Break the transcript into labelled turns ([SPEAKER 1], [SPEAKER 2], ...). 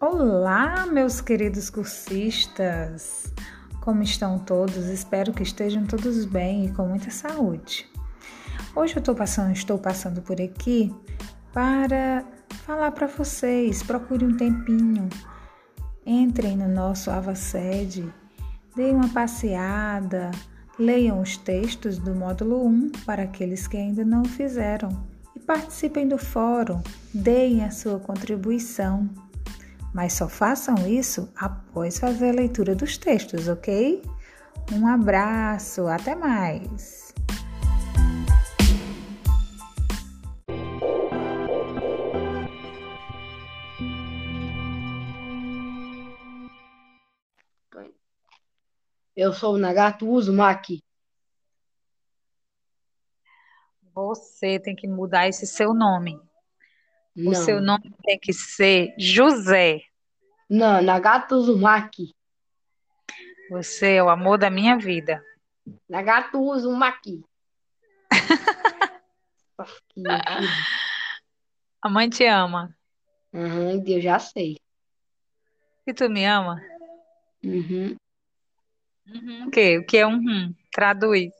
[SPEAKER 1] Olá, meus queridos cursistas! Como estão todos? Espero que estejam todos bem e com muita saúde. Hoje eu passando, estou passando por aqui para falar para vocês. Procure um tempinho, entrem no nosso Avaced, deem uma passeada, leiam os textos do módulo 1 para aqueles que ainda não o fizeram e participem do fórum, deem a sua contribuição mas só façam isso após fazer a leitura dos textos, ok? Um abraço, até mais!
[SPEAKER 2] Eu sou o Nagato Uzumaki.
[SPEAKER 1] Você tem que mudar esse seu nome.
[SPEAKER 2] Não.
[SPEAKER 1] O seu nome tem que ser José.
[SPEAKER 2] Não, Nagato Uzumaki.
[SPEAKER 1] Você é o amor da minha vida.
[SPEAKER 2] Nagato Uzumaki.
[SPEAKER 1] A mãe te ama.
[SPEAKER 2] Uhum, eu já sei.
[SPEAKER 1] E tu me ama?
[SPEAKER 2] Uhum.
[SPEAKER 1] Uhum. O quê? O que é um hum? Traduz.